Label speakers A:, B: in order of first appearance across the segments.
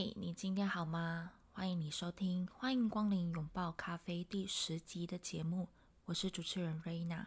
A: 你今天好吗？欢迎你收听，欢迎光临拥抱咖啡第十集的节目，我是主持人瑞娜。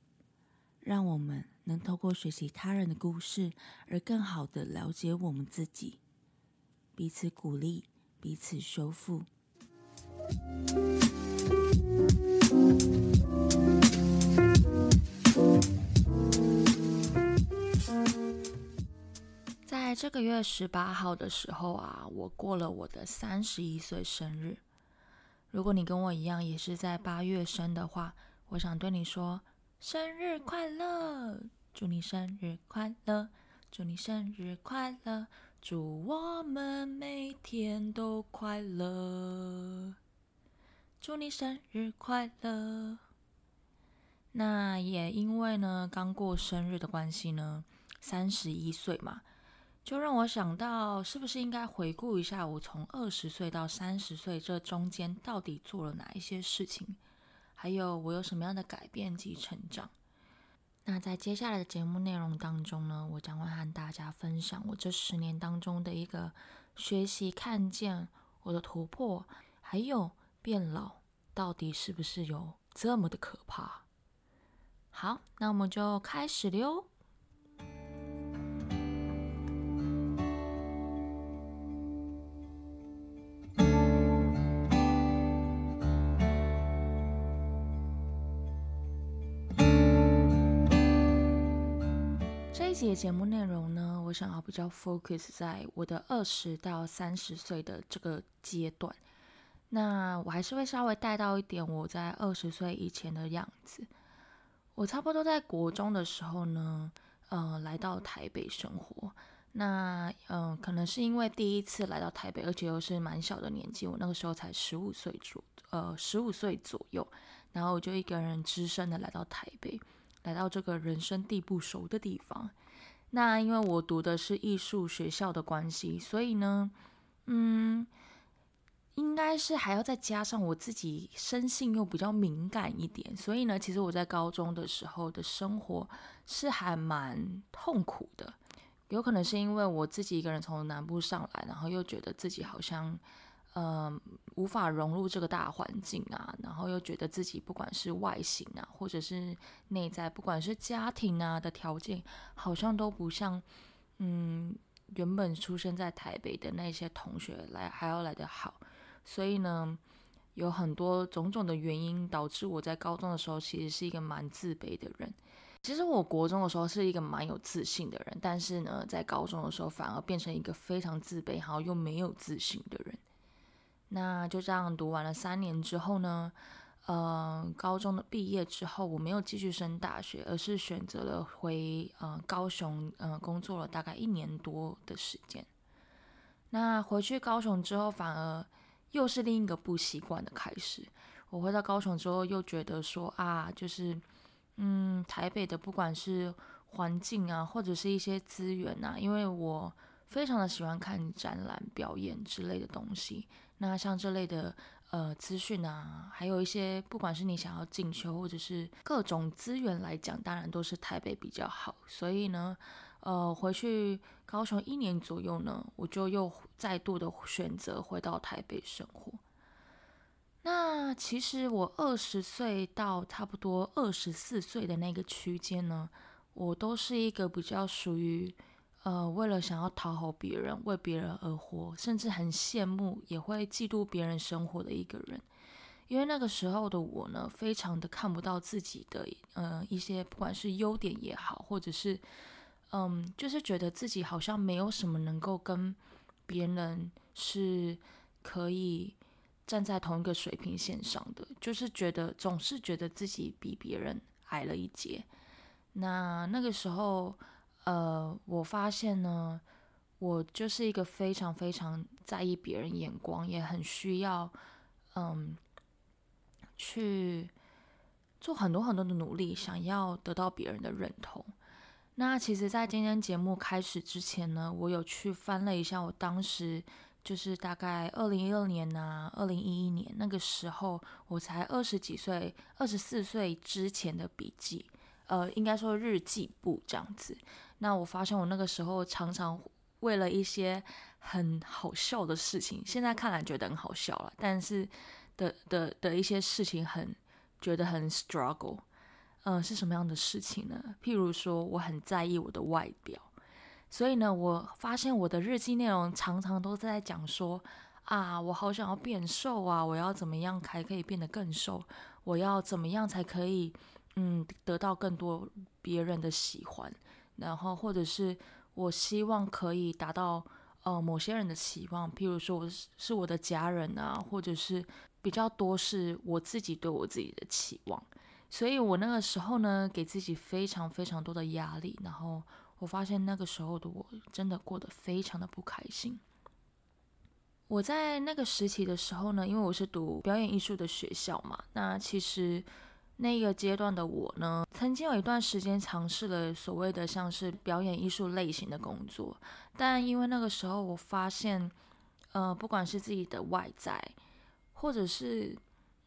A: 让我们能透过学习他人的故事，而更好的了解我们自己，彼此鼓励，彼此修复。在这个月十八号的时候啊，我过了我的三十一岁生日。如果你跟我一样也是在八月生的话，我想对你说生日快乐，祝你生日快乐，祝你生日快乐，祝我们每天都快乐，祝你生日快乐。那也因为呢，刚过生日的关系呢，三十一岁嘛。就让我想到，是不是应该回顾一下我从二十岁到三十岁这中间到底做了哪一些事情，还有我有什么样的改变及成长？那在接下来的节目内容当中呢，我将会和大家分享我这十年当中的一个学习，看见我的突破，还有变老到底是不是有这么的可怕？好，那我们就开始了哟。这一节节目内容呢，我想要比较 focus 在我的二十到三十岁的这个阶段。那我还是会稍微带到一点我在二十岁以前的样子。我差不多在国中的时候呢，呃，来到台北生活。那嗯，可能是因为第一次来到台北，而且又是蛮小的年纪，我那个时候才十五岁左，呃，十五岁左右。然后我就一个人只身的来到台北，来到这个人生地不熟的地方。那因为我读的是艺术学校的关系，所以呢，嗯，应该是还要再加上我自己生性又比较敏感一点，所以呢，其实我在高中的时候的生活是还蛮痛苦的。有可能是因为我自己一个人从南部上来，然后又觉得自己好像。呃，无法融入这个大环境啊，然后又觉得自己不管是外形啊，或者是内在，不管是家庭啊的条件，好像都不像，嗯，原本出生在台北的那些同学来还要来得好。所以呢，有很多种种的原因导致我在高中的时候其实是一个蛮自卑的人。其实我国中的时候是一个蛮有自信的人，但是呢，在高中的时候反而变成一个非常自卑，然后又没有自信的人。那就这样读完了三年之后呢，呃，高中的毕业之后，我没有继续升大学，而是选择了回呃高雄，呃工作了大概一年多的时间。那回去高雄之后，反而又是另一个不习惯的开始。我回到高雄之后，又觉得说啊，就是嗯，台北的不管是环境啊，或者是一些资源啊，因为我非常的喜欢看展览、表演之类的东西。那像这类的呃资讯啊，还有一些不管是你想要进修或者是各种资源来讲，当然都是台北比较好。所以呢，呃，回去高雄一年左右呢，我就又再度的选择回到台北生活。那其实我二十岁到差不多二十四岁的那个区间呢，我都是一个比较属于。呃，为了想要讨好别人，为别人而活，甚至很羡慕，也会嫉妒别人生活的一个人。因为那个时候的我呢，非常的看不到自己的，呃，一些不管是优点也好，或者是，嗯，就是觉得自己好像没有什么能够跟别人是可以站在同一个水平线上的，就是觉得总是觉得自己比别人矮了一截。那那个时候，呃，我发现呢，我就是一个非常非常在意别人眼光，也很需要，嗯。去做很多很多的努力，想要得到别人的认同。那其实，在今天节目开始之前呢，我有去翻了一下我当时就是大概二零一二年呐，二零一一年那个时候，我才二十几岁，二十四岁之前的笔记，呃，应该说日记簿这样子。那我发现我那个时候常常为了一些很好笑的事情，现在看来觉得很好笑了，但是。的的的一些事情很觉得很 struggle，嗯，是什么样的事情呢？譬如说，我很在意我的外表，所以呢，我发现我的日记内容常常都在讲说啊，我好想要变瘦啊，我要怎么样才可以变得更瘦？我要怎么样才可以嗯得到更多别人的喜欢？然后或者是我希望可以达到呃某些人的期望，譬如说我是是我的家人啊，或者是。比较多是我自己对我自己的期望，所以我那个时候呢，给自己非常非常多的压力，然后我发现那个时候的我真的过得非常的不开心。我在那个时期的时候呢，因为我是读表演艺术的学校嘛，那其实那个阶段的我呢，曾经有一段时间尝试了所谓的像是表演艺术类型的工作，但因为那个时候我发现，呃，不管是自己的外在。或者是，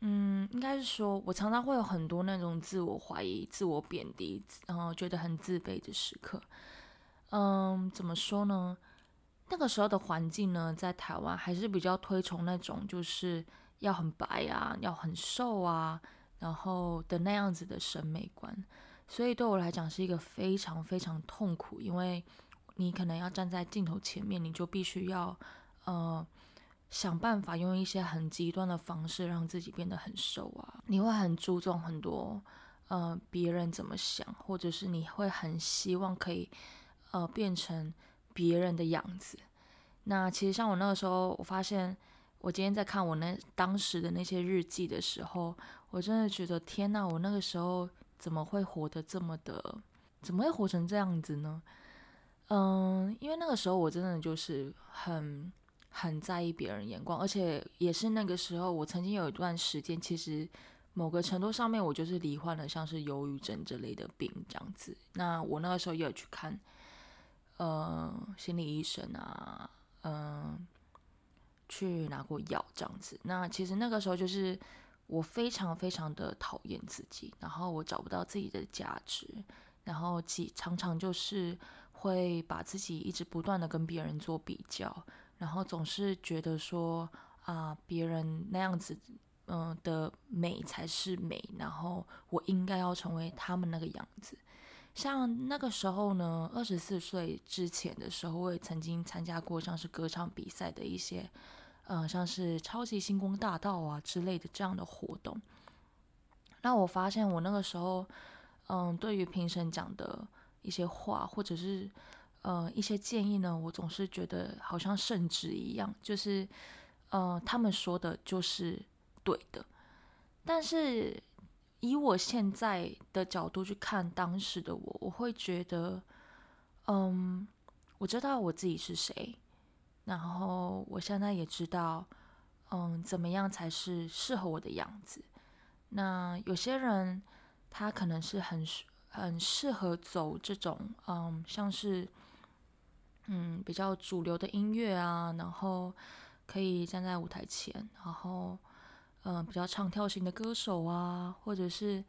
A: 嗯，应该是说，我常常会有很多那种自我怀疑、自我贬低，然后觉得很自卑的时刻。嗯，怎么说呢？那个时候的环境呢，在台湾还是比较推崇那种就是要很白啊，要很瘦啊，然后的那样子的审美观。所以对我来讲是一个非常非常痛苦，因为你可能要站在镜头前面，你就必须要，呃。想办法用一些很极端的方式让自己变得很瘦啊！你会很注重很多，呃，别人怎么想，或者是你会很希望可以，呃，变成别人的样子。那其实像我那个时候，我发现我今天在看我那当时的那些日记的时候，我真的觉得天呐，我那个时候怎么会活得这么的，怎么会活成这样子呢？嗯，因为那个时候我真的就是很。很在意别人眼光，而且也是那个时候，我曾经有一段时间，其实某个程度上面，我就是罹患了像是忧郁症这类的病这样子。那我那个时候也有去看，呃，心理医生啊，嗯，去拿过药这样子。那其实那个时候就是我非常非常的讨厌自己，然后我找不到自己的价值，然后几常常就是会把自己一直不断的跟别人做比较。然后总是觉得说啊，别人那样子，嗯的美才是美，然后我应该要成为他们那个样子。像那个时候呢，二十四岁之前的时候，我也曾经参加过像是歌唱比赛的一些，呃，像是超级星光大道啊之类的这样的活动。那我发现我那个时候，嗯，对于评审讲的一些话，或者是。呃，一些建议呢，我总是觉得好像圣旨一样，就是，呃，他们说的就是对的。但是以我现在的角度去看当时的我，我会觉得，嗯，我知道我自己是谁，然后我现在也知道，嗯，怎么样才是适合我的样子。那有些人他可能是很很适合走这种，嗯，像是。嗯，比较主流的音乐啊，然后可以站在舞台前，然后嗯，比较唱跳型的歌手啊，或者是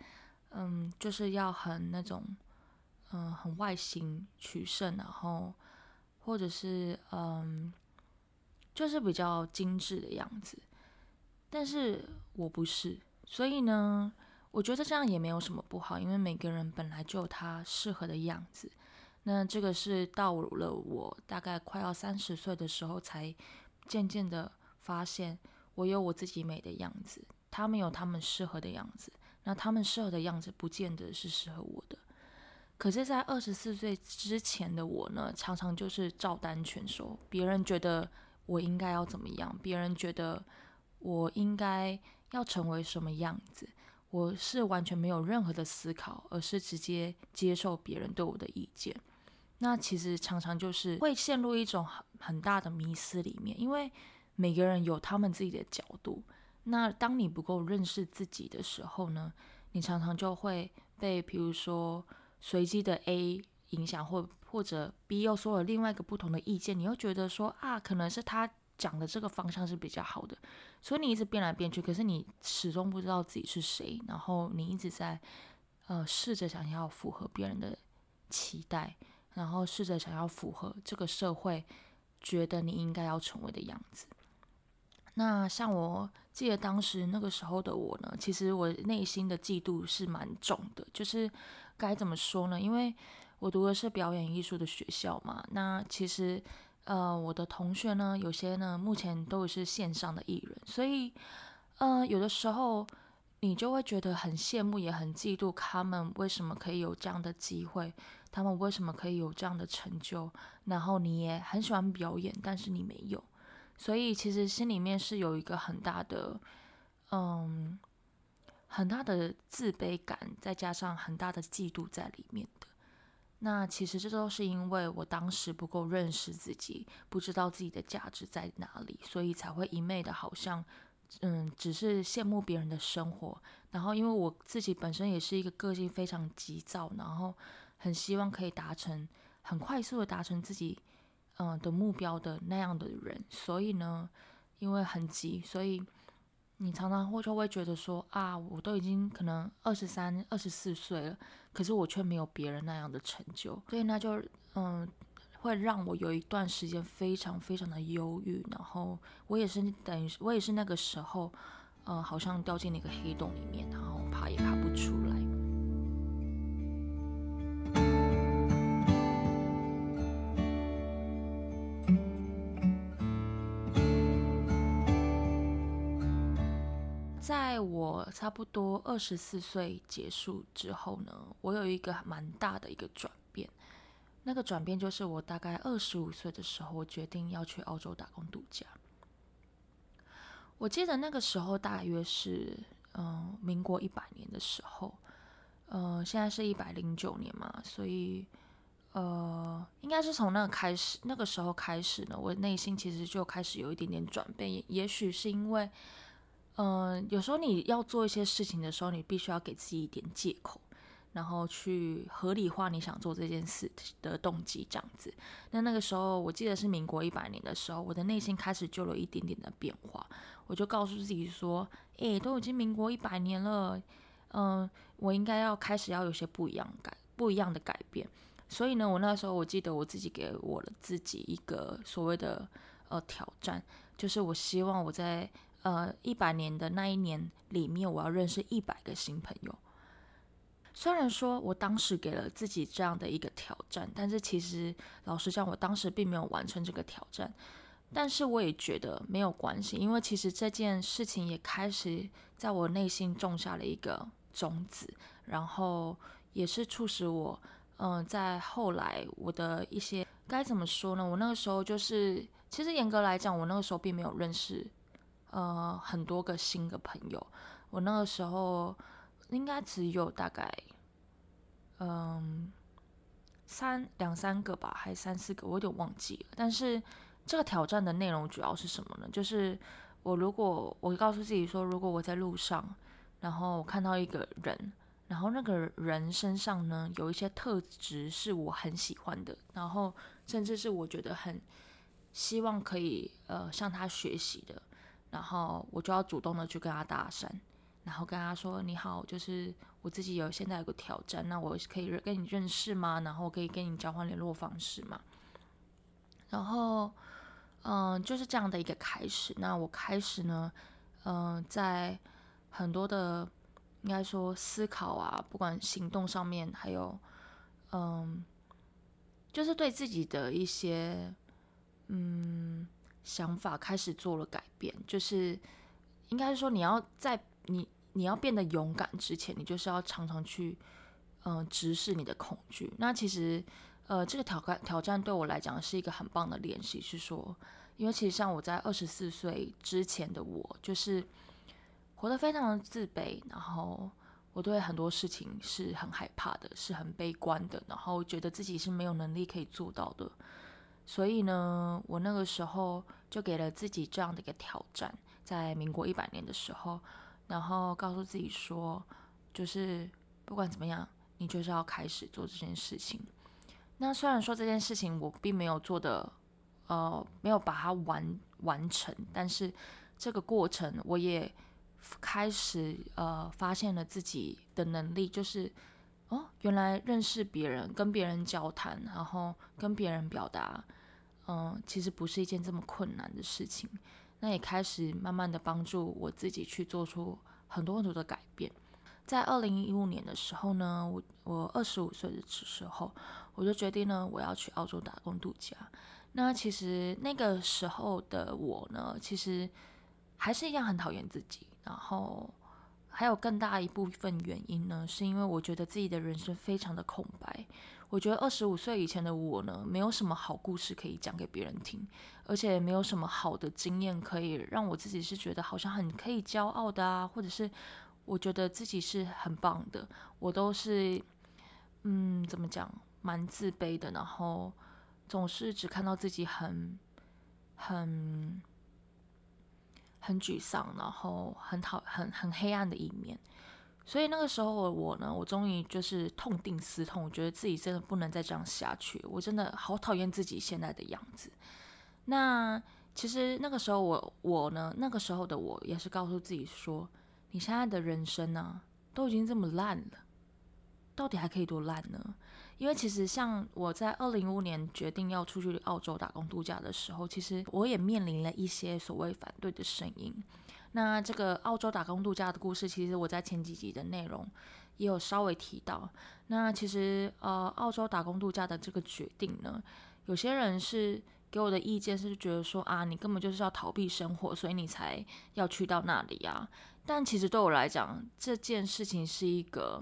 A: 嗯，就是要很那种嗯，很外形取胜，然后或者是嗯，就是比较精致的样子。但是我不是，所以呢，我觉得这样也没有什么不好，因为每个人本来就有他适合的样子。那这个是到了我大概快要三十岁的时候，才渐渐的发现我有我自己美的样子。他们有他们适合的样子，那他们适合的样子不见得是适合我的。可是，在二十四岁之前的我呢，常常就是照单全收，别人觉得我应该要怎么样，别人觉得我应该要成为什么样子，我是完全没有任何的思考，而是直接接受别人对我的意见。那其实常常就是会陷入一种很很大的迷思里面，因为每个人有他们自己的角度。那当你不够认识自己的时候呢，你常常就会被，比如说。随机的 A 影响，或或者 B 又说了另外一个不同的意见，你又觉得说啊，可能是他讲的这个方向是比较好的，所以你一直变来变去，可是你始终不知道自己是谁，然后你一直在呃试着想要符合别人的期待，然后试着想要符合这个社会觉得你应该要成为的样子。那像我记得当时那个时候的我呢，其实我内心的嫉妒是蛮重的，就是该怎么说呢？因为我读的是表演艺术的学校嘛，那其实呃我的同学呢，有些呢目前都是线上的艺人，所以呃有的时候你就会觉得很羡慕，也很嫉妒他们为什么可以有这样的机会，他们为什么可以有这样的成就，然后你也很喜欢表演，但是你没有。所以其实心里面是有一个很大的，嗯，很大的自卑感，再加上很大的嫉妒在里面的。那其实这都是因为我当时不够认识自己，不知道自己的价值在哪里，所以才会一昧的好像，嗯，只是羡慕别人的生活。然后因为我自己本身也是一个个性非常急躁，然后很希望可以达成，很快速的达成自己。嗯的目标的那样的人，所以呢，因为很急，所以你常常会就会觉得说啊，我都已经可能二十三、二十四岁了，可是我却没有别人那样的成就，所以那就嗯，会让我有一段时间非常非常的忧郁，然后我也是等于我也是那个时候，呃，好像掉进了一个黑洞里面，然后爬也爬不出来。在我差不多二十四岁结束之后呢，我有一个蛮大的一个转变。那个转变就是我大概二十五岁的时候，我决定要去澳洲打工度假。我记得那个时候大约是嗯民国一百年的时候，呃，现在是一百零九年嘛，所以呃，应该是从那个开始，那个时候开始呢，我内心其实就开始有一点点转变，也许是因为。嗯，有时候你要做一些事情的时候，你必须要给自己一点借口，然后去合理化你想做这件事的动机，这样子。那那个时候，我记得是民国一百年的时候，我的内心开始就有一点点的变化。我就告诉自己说：“诶，都已经民国一百年了，嗯，我应该要开始要有些不一样改，不一样的改变。”所以呢，我那时候我记得我自己给我了自己一个所谓的呃挑战，就是我希望我在。呃，一百年的那一年里面，我要认识一百个新朋友。虽然说我当时给了自己这样的一个挑战，但是其实老实讲，我当时并没有完成这个挑战。但是我也觉得没有关系，因为其实这件事情也开始在我内心种下了一个种子，然后也是促使我，嗯，在后来我的一些该怎么说呢？我那个时候就是，其实严格来讲，我那个时候并没有认识。呃，很多个新的朋友，我那个时候应该只有大概，嗯，三两三个吧，还三四个，我有点忘记了。但是这个挑战的内容主要是什么呢？就是我如果我告诉自己说，如果我在路上，然后我看到一个人，然后那个人身上呢有一些特质是我很喜欢的，然后甚至是我觉得很希望可以呃向他学习的。然后我就要主动的去跟他搭讪，然后跟他说：“你好，就是我自己有现在有个挑战，那我可以跟你认识吗？然后可以跟你交换联络方式吗？”然后，嗯，就是这样的一个开始。那我开始呢，嗯，在很多的应该说思考啊，不管行动上面，还有，嗯，就是对自己的一些，嗯。想法开始做了改变，就是应该是说你要在你你要变得勇敢之前，你就是要常常去嗯直视你的恐惧。那其实呃这个挑战挑战对我来讲是一个很棒的练习，是说，因为其实像我在二十四岁之前的我，就是活得非常的自卑，然后我对很多事情是很害怕的，是很悲观的，然后觉得自己是没有能力可以做到的。所以呢，我那个时候就给了自己这样的一个挑战，在民国一百年的时候，然后告诉自己说，就是不管怎么样，你就是要开始做这件事情。那虽然说这件事情我并没有做的，呃，没有把它完完成，但是这个过程我也开始呃发现了自己的能力，就是哦，原来认识别人、跟别人交谈，然后跟别人表达。嗯，其实不是一件这么困难的事情。那也开始慢慢的帮助我自己去做出很多很多的改变。在二零一五年的时候呢，我我二十五岁的时候，我就决定呢，我要去澳洲打工度假。那其实那个时候的我呢，其实还是一样很讨厌自己。然后还有更大一部分原因呢，是因为我觉得自己的人生非常的空白。我觉得二十五岁以前的我呢，没有什么好故事可以讲给别人听，而且也没有什么好的经验可以让我自己是觉得好像很可以骄傲的啊，或者是我觉得自己是很棒的，我都是嗯，怎么讲，蛮自卑的，然后总是只看到自己很很很沮丧，然后很讨很很黑暗的一面。所以那个时候我呢，我终于就是痛定思痛，我觉得自己真的不能再这样下去，我真的好讨厌自己现在的样子。那其实那个时候我我呢，那个时候的我也是告诉自己说，你现在的人生呢，都已经这么烂了，到底还可以多烂呢？因为其实像我在二零一五年决定要出去澳洲打工度假的时候，其实我也面临了一些所谓反对的声音。那这个澳洲打工度假的故事，其实我在前几集的内容也有稍微提到。那其实呃，澳洲打工度假的这个决定呢，有些人是给我的意见是觉得说啊，你根本就是要逃避生活，所以你才要去到那里啊。但其实对我来讲，这件事情是一个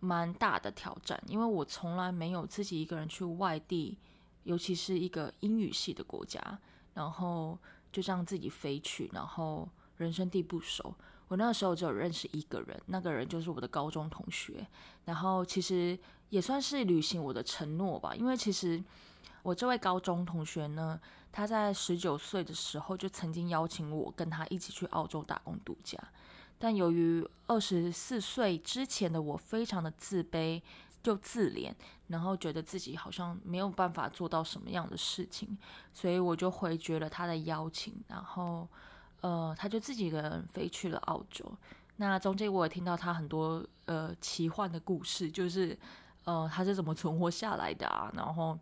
A: 蛮大的挑战，因为我从来没有自己一个人去外地，尤其是一个英语系的国家，然后就这样自己飞去，然后。人生地不熟，我那个时候只有认识一个人，那个人就是我的高中同学。然后其实也算是履行我的承诺吧，因为其实我这位高中同学呢，他在十九岁的时候就曾经邀请我跟他一起去澳洲打工度假。但由于二十四岁之前的我非常的自卑，就自怜，然后觉得自己好像没有办法做到什么样的事情，所以我就回绝了他的邀请，然后。呃，他就自己一个人飞去了澳洲。那中间我也听到他很多呃奇幻的故事，就是呃他是怎么存活下来的啊？然后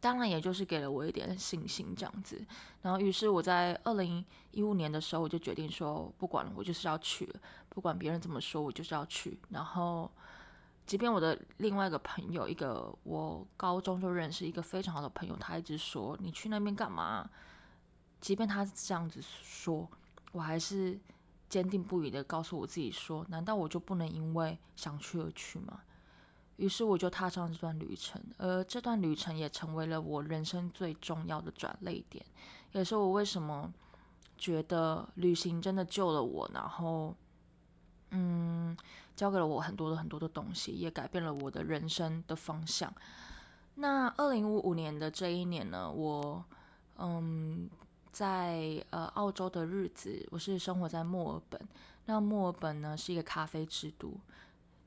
A: 当然也就是给了我一点信心这样子。然后于是我在二零一五年的时候，我就决定说不管了，我就是要去，不管别人怎么说，我就是要去。然后即便我的另外一个朋友，一个我高中就认识一个非常好的朋友，他一直说你去那边干嘛？即便他这样子说，我还是坚定不移的告诉我自己说：难道我就不能因为想去而去吗？于是我就踏上这段旅程，而这段旅程也成为了我人生最重要的转泪点，也是我为什么觉得旅行真的救了我，然后，嗯，教给了我很多的很多的东西，也改变了我的人生的方向。那二零五五年的这一年呢，我，嗯。在呃澳洲的日子，我是生活在墨尔本。那墨尔本呢是一个咖啡之都，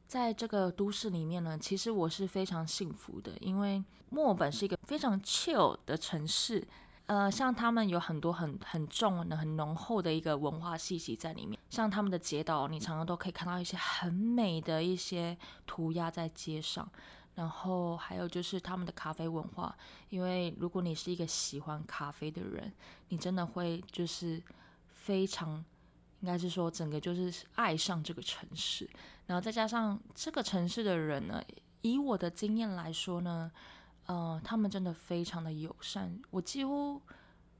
A: 在这个都市里面呢，其实我是非常幸福的，因为墨尔本是一个非常 chill 的城市。呃，像他们有很多很很重的、很浓厚的一个文化气息在里面。像他们的街道，你常常都可以看到一些很美的一些涂鸦在街上。然后还有就是他们的咖啡文化，因为如果你是一个喜欢咖啡的人，你真的会就是非常，应该是说整个就是爱上这个城市。然后再加上这个城市的人呢，以我的经验来说呢，呃，他们真的非常的友善，我几乎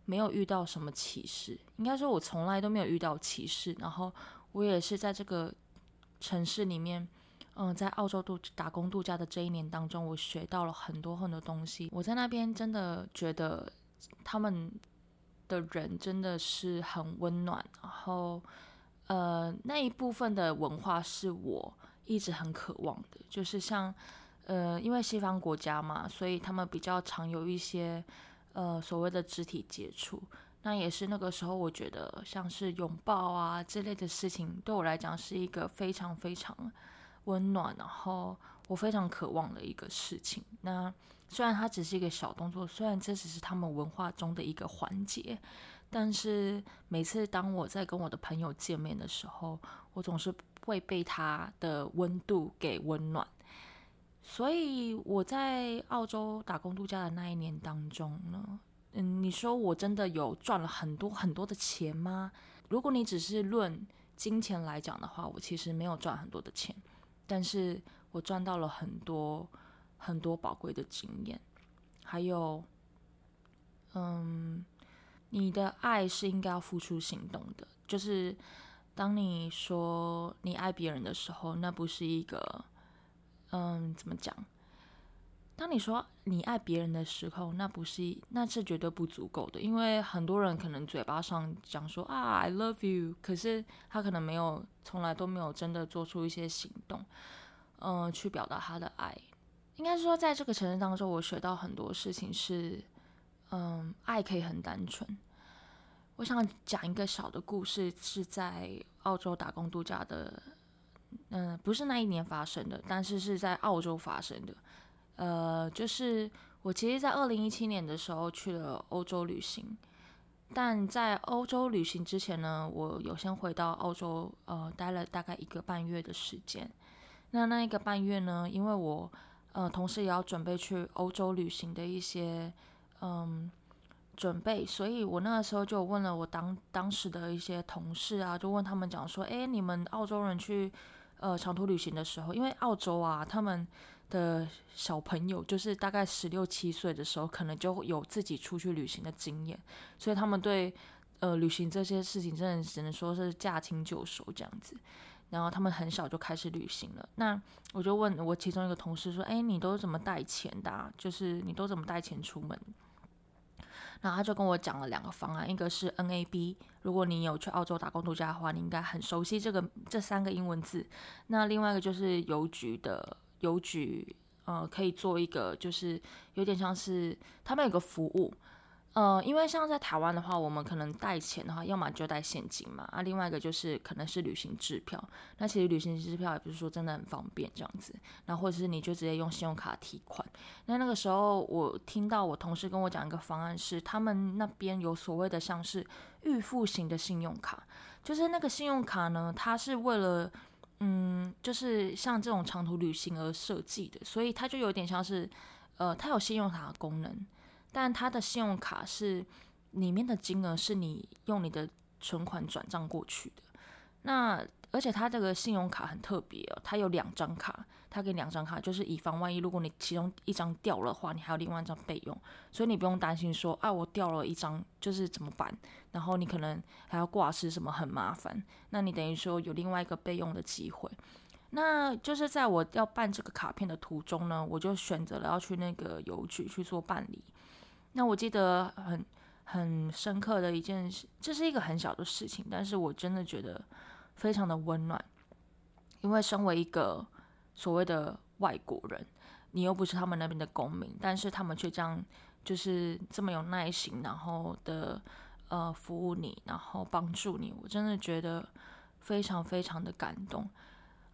A: 没有遇到什么歧视，应该说我从来都没有遇到歧视。然后我也是在这个城市里面，嗯，在澳洲度打工度假的这一年当中，我学到了很多很多东西。我在那边真的觉得他们的人真的是很温暖，然后呃那一部分的文化是我一直很渴望的，就是像呃因为西方国家嘛，所以他们比较常有一些呃所谓的肢体接触。那也是那个时候，我觉得像是拥抱啊之类的事情，对我来讲是一个非常非常温暖，然后我非常渴望的一个事情。那虽然它只是一个小动作，虽然这只是他们文化中的一个环节，但是每次当我在跟我的朋友见面的时候，我总是会被他的温度给温暖。所以我在澳洲打工度假的那一年当中呢。嗯，你说我真的有赚了很多很多的钱吗？如果你只是论金钱来讲的话，我其实没有赚很多的钱，但是我赚到了很多很多宝贵的经验。还有，嗯，你的爱是应该要付出行动的，就是当你说你爱别人的时候，那不是一个，嗯，怎么讲？当你说你爱别人的时候，那不是那是绝对不足够的，因为很多人可能嘴巴上讲说啊 I love you，可是他可能没有从来都没有真的做出一些行动，嗯，去表达他的爱。应该说，在这个城市当中，我学到很多事情是，嗯，爱可以很单纯。我想讲一个小的故事，是在澳洲打工度假的，嗯，不是那一年发生的，但是是在澳洲发生的。呃，就是我其实，在二零一七年的时候去了欧洲旅行，但在欧洲旅行之前呢，我有先回到澳洲，呃，待了大概一个半月的时间。那那一个半月呢，因为我呃，同时也要准备去欧洲旅行的一些嗯准备，所以我那个时候就问了我当当时的一些同事啊，就问他们讲说，哎，你们澳洲人去呃长途旅行的时候，因为澳洲啊，他们的小朋友就是大概十六七岁的时候，可能就有自己出去旅行的经验，所以他们对呃旅行这些事情真的只能说是驾轻就熟这样子。然后他们很小就开始旅行了。那我就问我其中一个同事说：“哎，你都怎么带钱的？就是你都怎么带钱出门？”然后他就跟我讲了两个方案，一个是 NAB，如果你有去澳洲打工度假的话，你应该很熟悉这个这三个英文字。那另外一个就是邮局的。邮局，呃，可以做一个，就是有点像是他们有个服务，呃，因为像在台湾的话，我们可能带钱的话，要么就带现金嘛，啊，另外一个就是可能是旅行支票。那其实旅行支票也不是说真的很方便这样子，那或者是你就直接用信用卡提款。那那个时候我听到我同事跟我讲一个方案，是他们那边有所谓的像是预付型的信用卡，就是那个信用卡呢，它是为了。嗯，就是像这种长途旅行而设计的，所以它就有点像是，呃，它有信用卡的功能，但它的信用卡是里面的金额是你用你的存款转账过去的，那。而且它这个信用卡很特别哦，它有两张卡，它给两张卡，就是以防万一，如果你其中一张掉了的话，你还有另外一张备用，所以你不用担心说，啊，我掉了一张就是怎么办？然后你可能还要挂失什么，很麻烦。那你等于说有另外一个备用的机会。那就是在我要办这个卡片的途中呢，我就选择了要去那个邮局去做办理。那我记得很很深刻的一件事，这是一个很小的事情，但是我真的觉得。非常的温暖，因为身为一个所谓的外国人，你又不是他们那边的公民，但是他们却这样就是这么有耐心，然后的呃服务你，然后帮助你，我真的觉得非常非常的感动。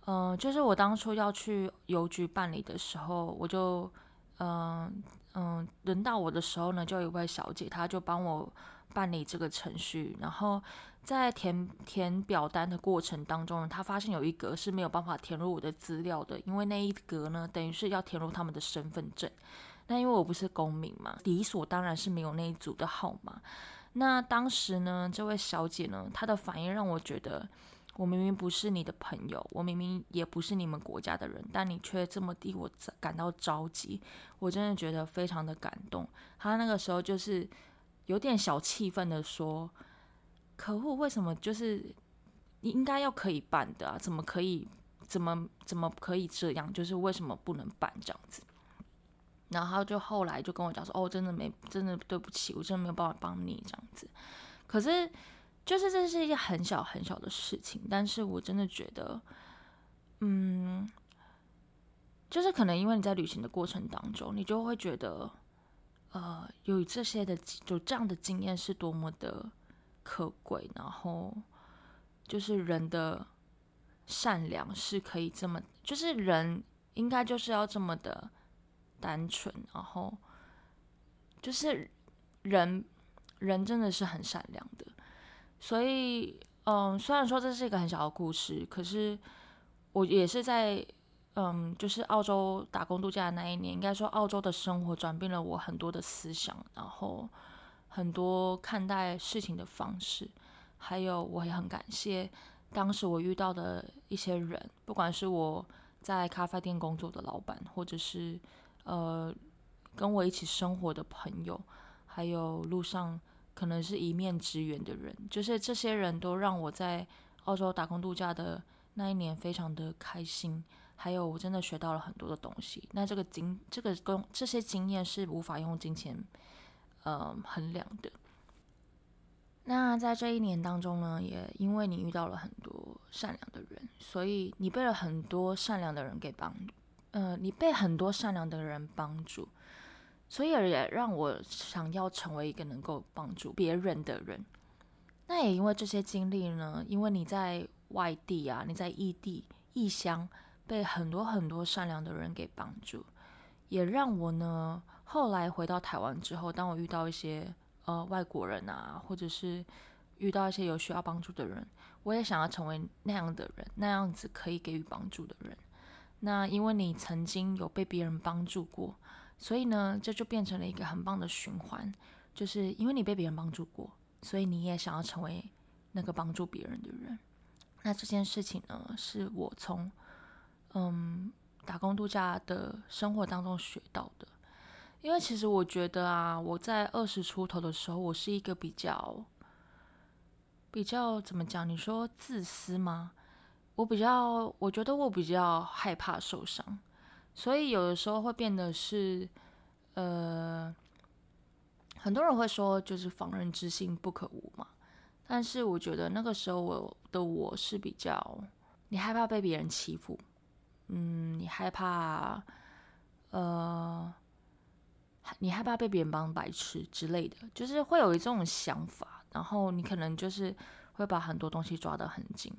A: 嗯，就是我当初要去邮局办理的时候，我就嗯嗯轮到我的时候呢，就有一位小姐，她就帮我办理这个程序，然后。在填填表单的过程当中，她发现有一格是没有办法填入我的资料的，因为那一格呢，等于是要填入他们的身份证。那因为我不是公民嘛，理所当然是没有那一组的号码。那当时呢，这位小姐呢，她的反应让我觉得，我明明不是你的朋友，我明明也不是你们国家的人，但你却这么替我感到着急，我真的觉得非常的感动。她那个时候就是有点小气愤的说。可恶，为什么就是你应该要可以办的啊，怎么可以？怎么怎么可以这样？就是为什么不能办这样子？然后就后来就跟我讲说，哦，真的没，真的对不起，我真的没有办法帮你这样子。可是，就是这是一件很小很小的事情，但是我真的觉得，嗯，就是可能因为你在旅行的过程当中，你就会觉得，呃，有这些的，有这样的经验是多么的可贵，然后就是人的。善良是可以这么，就是人应该就是要这么的单纯，然后就是人人真的是很善良的，所以嗯，虽然说这是一个很小的故事，可是我也是在嗯，就是澳洲打工度假的那一年，应该说澳洲的生活转变了我很多的思想，然后很多看待事情的方式，还有我也很感谢。当时我遇到的一些人，不管是我在咖啡店工作的老板，或者是呃跟我一起生活的朋友，还有路上可能是一面之缘的人，就是这些人都让我在澳洲打工度假的那一年非常的开心，还有我真的学到了很多的东西。那这个经这个工这些经验是无法用金钱呃衡量的。那在这一年当中呢，也因为你遇到了很多善良的人，所以你被了很多善良的人给帮助，呃，你被很多善良的人帮助，所以也让我想要成为一个能够帮助别人的人。那也因为这些经历呢，因为你在外地啊，你在异地异乡，被很多很多善良的人给帮助，也让我呢后来回到台湾之后，当我遇到一些。呃，外国人啊，或者是遇到一些有需要帮助的人，我也想要成为那样的人，那样子可以给予帮助的人。那因为你曾经有被别人帮助过，所以呢，这就变成了一个很棒的循环。就是因为你被别人帮助过，所以你也想要成为那个帮助别人的人。那这件事情呢，是我从嗯打工度假的生活当中学到的。因为其实我觉得啊，我在二十出头的时候，我是一个比较比较怎么讲？你说自私吗？我比较，我觉得我比较害怕受伤，所以有的时候会变得是，呃，很多人会说就是防人之心不可无嘛。但是我觉得那个时候我的我是比较，你害怕被别人欺负，嗯，你害怕，呃。你害怕被别人帮白痴之类的，就是会有一种想法，然后你可能就是会把很多东西抓得很紧。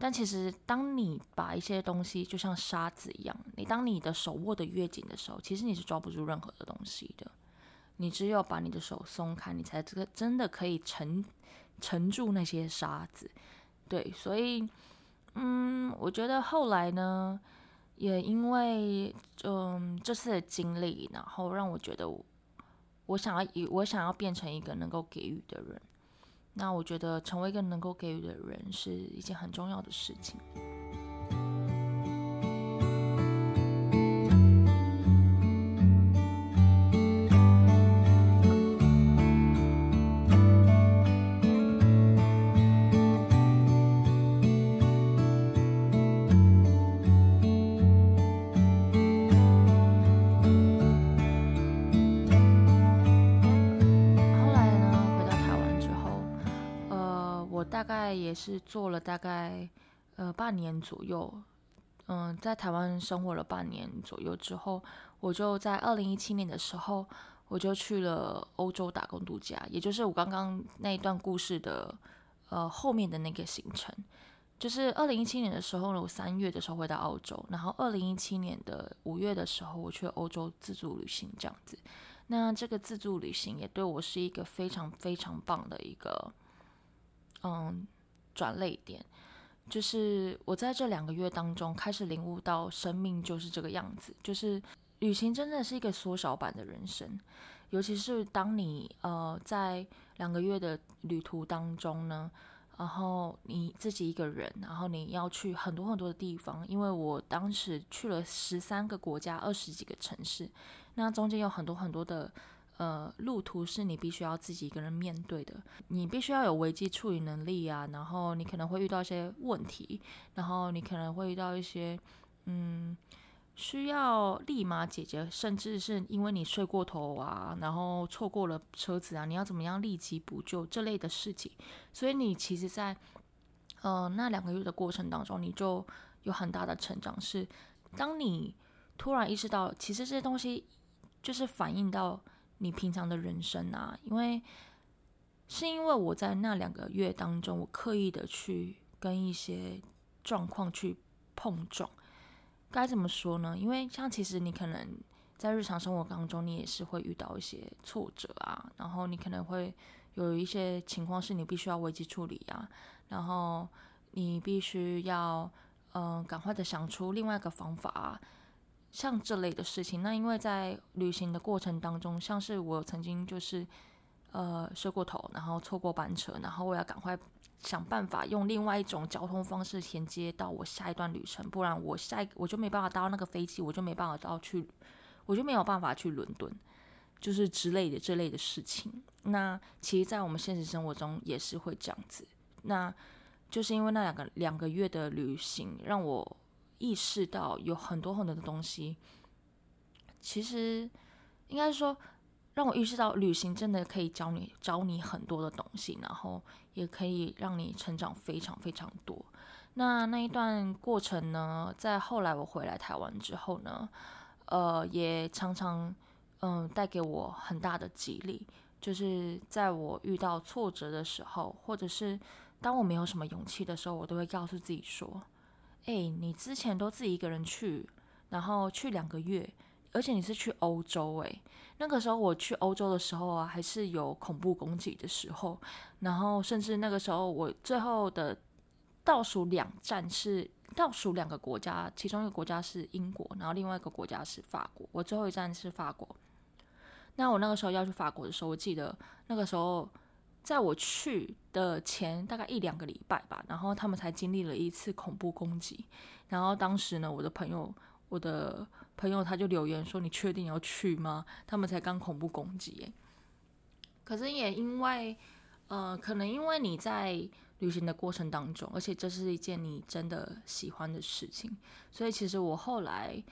A: 但其实，当你把一些东西就像沙子一样，你当你的手握得越紧的时候，其实你是抓不住任何的东西的。你只有把你的手松开，你才这个真的可以沉沉住那些沙子。对，所以，嗯，我觉得后来呢。也因为嗯这次的经历，然后让我觉得我想要以我想要变成一个能够给予的人。那我觉得成为一个能够给予的人是一件很重要的事情。是做了大概呃半年左右，嗯，在台湾生活了半年左右之后，我就在二零一七年的时候，我就去了欧洲打工度假，也就是我刚刚那一段故事的呃后面的那个行程，就是二零一七年的时候呢，我三月的时候回到澳洲，然后二零一七年的五月的时候，我去欧洲自助旅行这样子，那这个自助旅行也对我是一个非常非常棒的一个，嗯。转泪点，就是我在这两个月当中开始领悟到，生命就是这个样子，就是旅行真的是一个缩小版的人生。尤其是当你呃在两个月的旅途当中呢，然后你自己一个人，然后你要去很多很多的地方，因为我当时去了十三个国家，二十几个城市，那中间有很多很多的呃路途是你必须要自己一个人面对的，你必须要有危机处理能力啊，然后你可能会遇到一些问题，然后你可能会遇到一些嗯。需要立马解决，甚至是因为你睡过头啊，然后错过了车子啊，你要怎么样立即补救这类的事情。所以你其实，在呃那两个月的过程当中，你就有很大的成长。是当你突然意识到，其实这些东西就是反映到你平常的人生啊，因为是因为我在那两个月当中，我刻意的去跟一些状况去碰撞。该怎么说呢？因为像其实你可能在日常生活当中，你也是会遇到一些挫折啊，然后你可能会有一些情况是你必须要危机处理啊，然后你必须要嗯赶快的想出另外一个方法，像这类的事情。那因为在旅行的过程当中，像是我曾经就是呃睡过头，然后错过班车，然后我要赶快。想办法用另外一种交通方式衔接到我下一段旅程，不然我下一我就没办法搭那个飞机，我就没办法到去，我就没有办法去伦敦，就是之类的这类的事情。那其实，在我们现实生活中也是会这样子。那就是因为那两个两个月的旅行，让我意识到有很多很多的东西，其实应该说。让我意识到，旅行真的可以教你教你很多的东西，然后也可以让你成长非常非常多。那那一段过程呢，在后来我回来台湾之后呢，呃，也常常嗯带给我很大的激励。就是在我遇到挫折的时候，或者是当我没有什么勇气的时候，我都会告诉自己说：“哎，你之前都自己一个人去，然后去两个月。”而且你是去欧洲诶，那个时候我去欧洲的时候啊，还是有恐怖攻击的时候，然后甚至那个时候我最后的倒数两站是倒数两个国家，其中一个国家是英国，然后另外一个国家是法国，我最后一站是法国。那我那个时候要去法国的时候，我记得那个时候在我去的前大概一两个礼拜吧，然后他们才经历了一次恐怖攻击，然后当时呢，我的朋友。我的朋友他就留言说：“你确定要去吗？他们才刚恐怖攻击。”可是也因为，呃，可能因为你在旅行的过程当中，而且这是一件你真的喜欢的事情，所以其实我后来，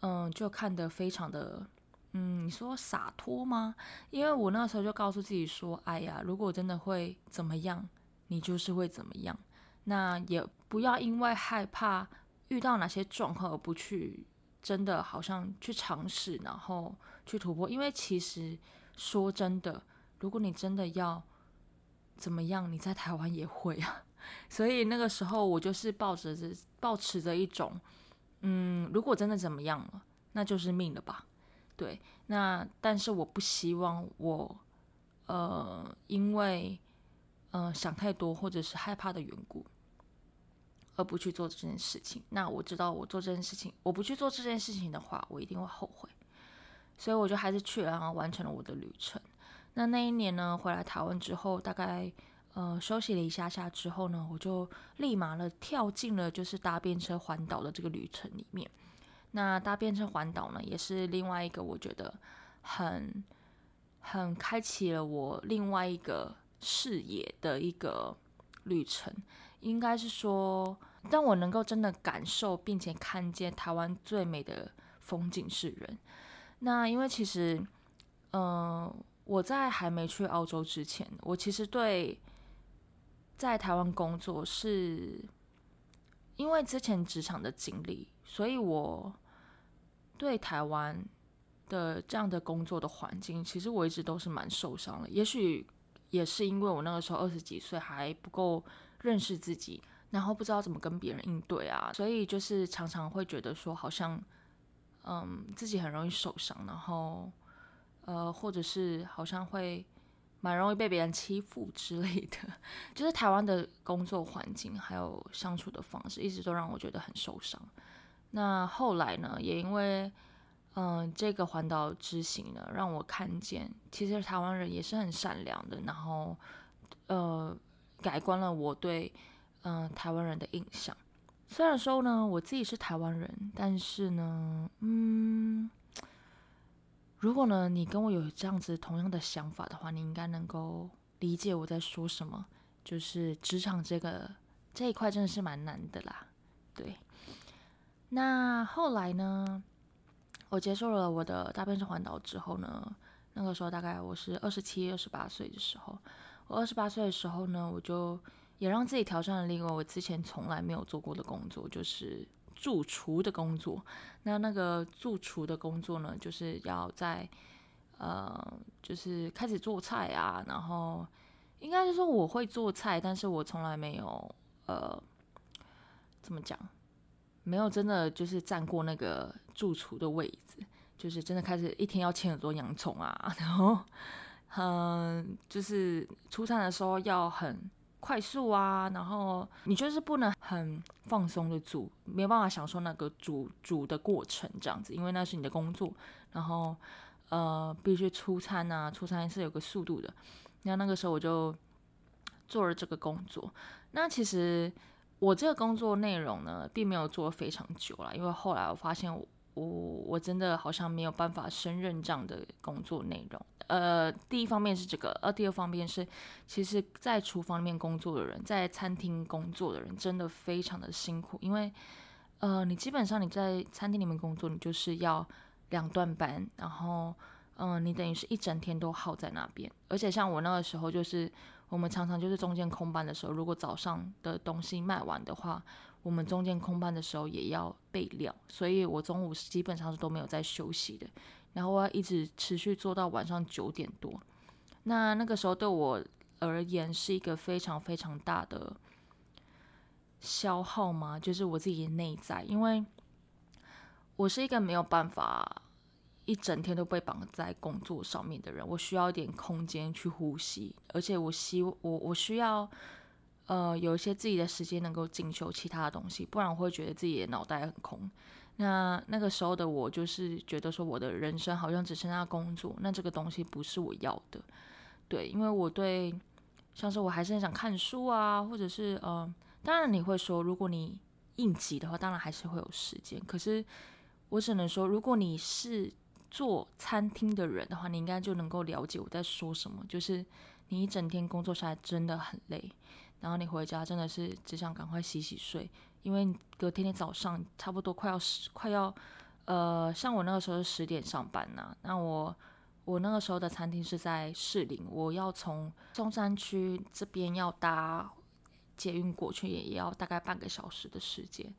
A: 嗯，就看得非常的，嗯，你说洒脱吗？因为我那时候就告诉自己说：“哎呀，如果真的会怎么样，你就是会怎么样。那也不要因为害怕。”遇到哪些状况而不去，真的好像去尝试，然后去突破。因为其实说真的，如果你真的要怎么样，你在台湾也会啊。所以那个时候我就是抱着着，抱持着一种，嗯，如果真的怎么样了，那就是命了吧。对，那但是我不希望我，呃，因为呃想太多或者是害怕的缘故。而不去做这件事情，那我知道我做这件事情，我不去做这件事情的话，我一定会后悔。所以我就还是去了，然后完成了我的旅程。那那一年呢，回来台湾之后，大概呃休息了一下下之后呢，我就立马了跳进了就是搭便车环岛的这个旅程里面。那搭便车环岛呢，也是另外一个我觉得很很开启了我另外一个视野的一个旅程。应该是说，让我能够真的感受并且看见台湾最美的风景是人。那因为其实，嗯，我在还没去澳洲之前，我其实对在台湾工作是，因为之前职场的经历，所以我对台湾的这样的工作的环境，其实我一直都是蛮受伤的。也许也是因为我那个时候二十几岁，还不够。认识自己，然后不知道怎么跟别人应对啊，所以就是常常会觉得说，好像嗯自己很容易受伤，然后呃或者是好像会蛮容易被别人欺负之类的。就是台湾的工作环境还有相处的方式，一直都让我觉得很受伤。那后来呢，也因为嗯这个环岛之行呢，让我看见其实台湾人也是很善良的，然后呃。改观了我对嗯台湾人的印象。虽然说呢，我自己是台湾人，但是呢，嗯，如果呢你跟我有这样子同样的想法的话，你应该能够理解我在说什么。就是职场这个这一块真的是蛮难的啦，对。那后来呢，我结束了我的大便式环岛之后呢，那个时候大概我是二十七、二十八岁的时候。我二十八岁的时候呢，我就也让自己挑战了另外我之前从来没有做过的工作，就是驻厨的工作。那那个驻厨的工作呢，就是要在呃，就是开始做菜啊，然后。应该是说我会做菜，但是我从来没有呃，怎么讲，没有真的就是站过那个主厨的位置，就是真的开始一天要切很多洋葱啊，然后嗯，就是出餐的时候要很快速啊，然后你就是不能很放松的煮，没有办法享受那个煮煮的过程这样子，因为那是你的工作，然后呃，必须出餐啊，出餐是有个速度的。那那个时候我就做了这个工作。那其实我这个工作内容呢，并没有做非常久了，因为后来我发现我我真的好像没有办法胜任这样的工作内容。呃，第一方面是这个，呃，第二方面是，其实，在厨房里面工作的人，在餐厅工作的人，真的非常的辛苦，因为呃，你基本上你在餐厅里面工作，你就是要两段班，然后。嗯，你等于是一整天都耗在那边，而且像我那个时候，就是我们常常就是中间空班的时候，如果早上的东西卖完的话，我们中间空班的时候也要备料，所以我中午基本上是都没有在休息的，然后我要一直持续做到晚上九点多。那那个时候对我而言是一个非常非常大的消耗嘛，就是我自己的内在，因为我是一个没有办法。一整天都被绑在工作上面的人，我需要一点空间去呼吸，而且我希我我需要呃有一些自己的时间能够进修其他的东西，不然我会觉得自己的脑袋很空。那那个时候的我就是觉得说我的人生好像只剩下工作，那这个东西不是我要的。对，因为我对像是我还是很想看书啊，或者是呃，当然你会说如果你应急的话，当然还是会有时间。可是我只能说，如果你是做餐厅的人的话，你应该就能够了解我在说什么。就是你一整天工作下来真的很累，然后你回家真的是只想赶快洗洗睡，因为隔天的早上差不多快要十快要呃，像我那个时候是十点上班呐。那我我那个时候的餐厅是在士林，我要从中山区这边要搭捷运过去，也要大概半个小时的时间。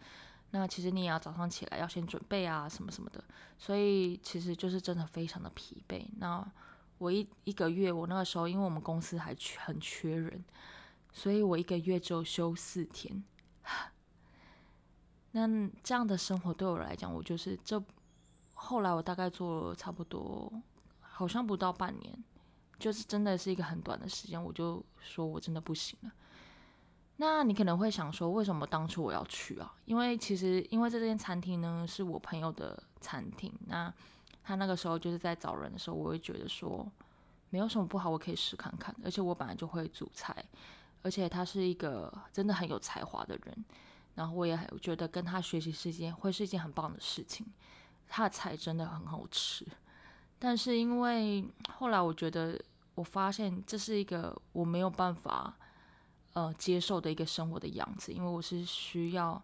A: 那其实你也要早上起来要先准备啊，什么什么的，所以其实就是真的非常的疲惫。那我一一个月，我那个时候因为我们公司还缺很缺人，所以我一个月只有休四天。那这样的生活对我来讲，我就是这后来我大概做了差不多，好像不到半年，就是真的是一个很短的时间，我就说我真的不行了。那你可能会想说，为什么当初我要去啊？因为其实，因为这间餐厅呢是我朋友的餐厅，那他那个时候就是在找人的时候，我会觉得说，没有什么不好，我可以试看看。而且我本来就会煮菜，而且他是一个真的很有才华的人，然后我也觉得跟他学习是一件会是一件很棒的事情。他的菜真的很好吃，但是因为后来我觉得，我发现这是一个我没有办法。呃，接受的一个生活的样子，因为我是需要，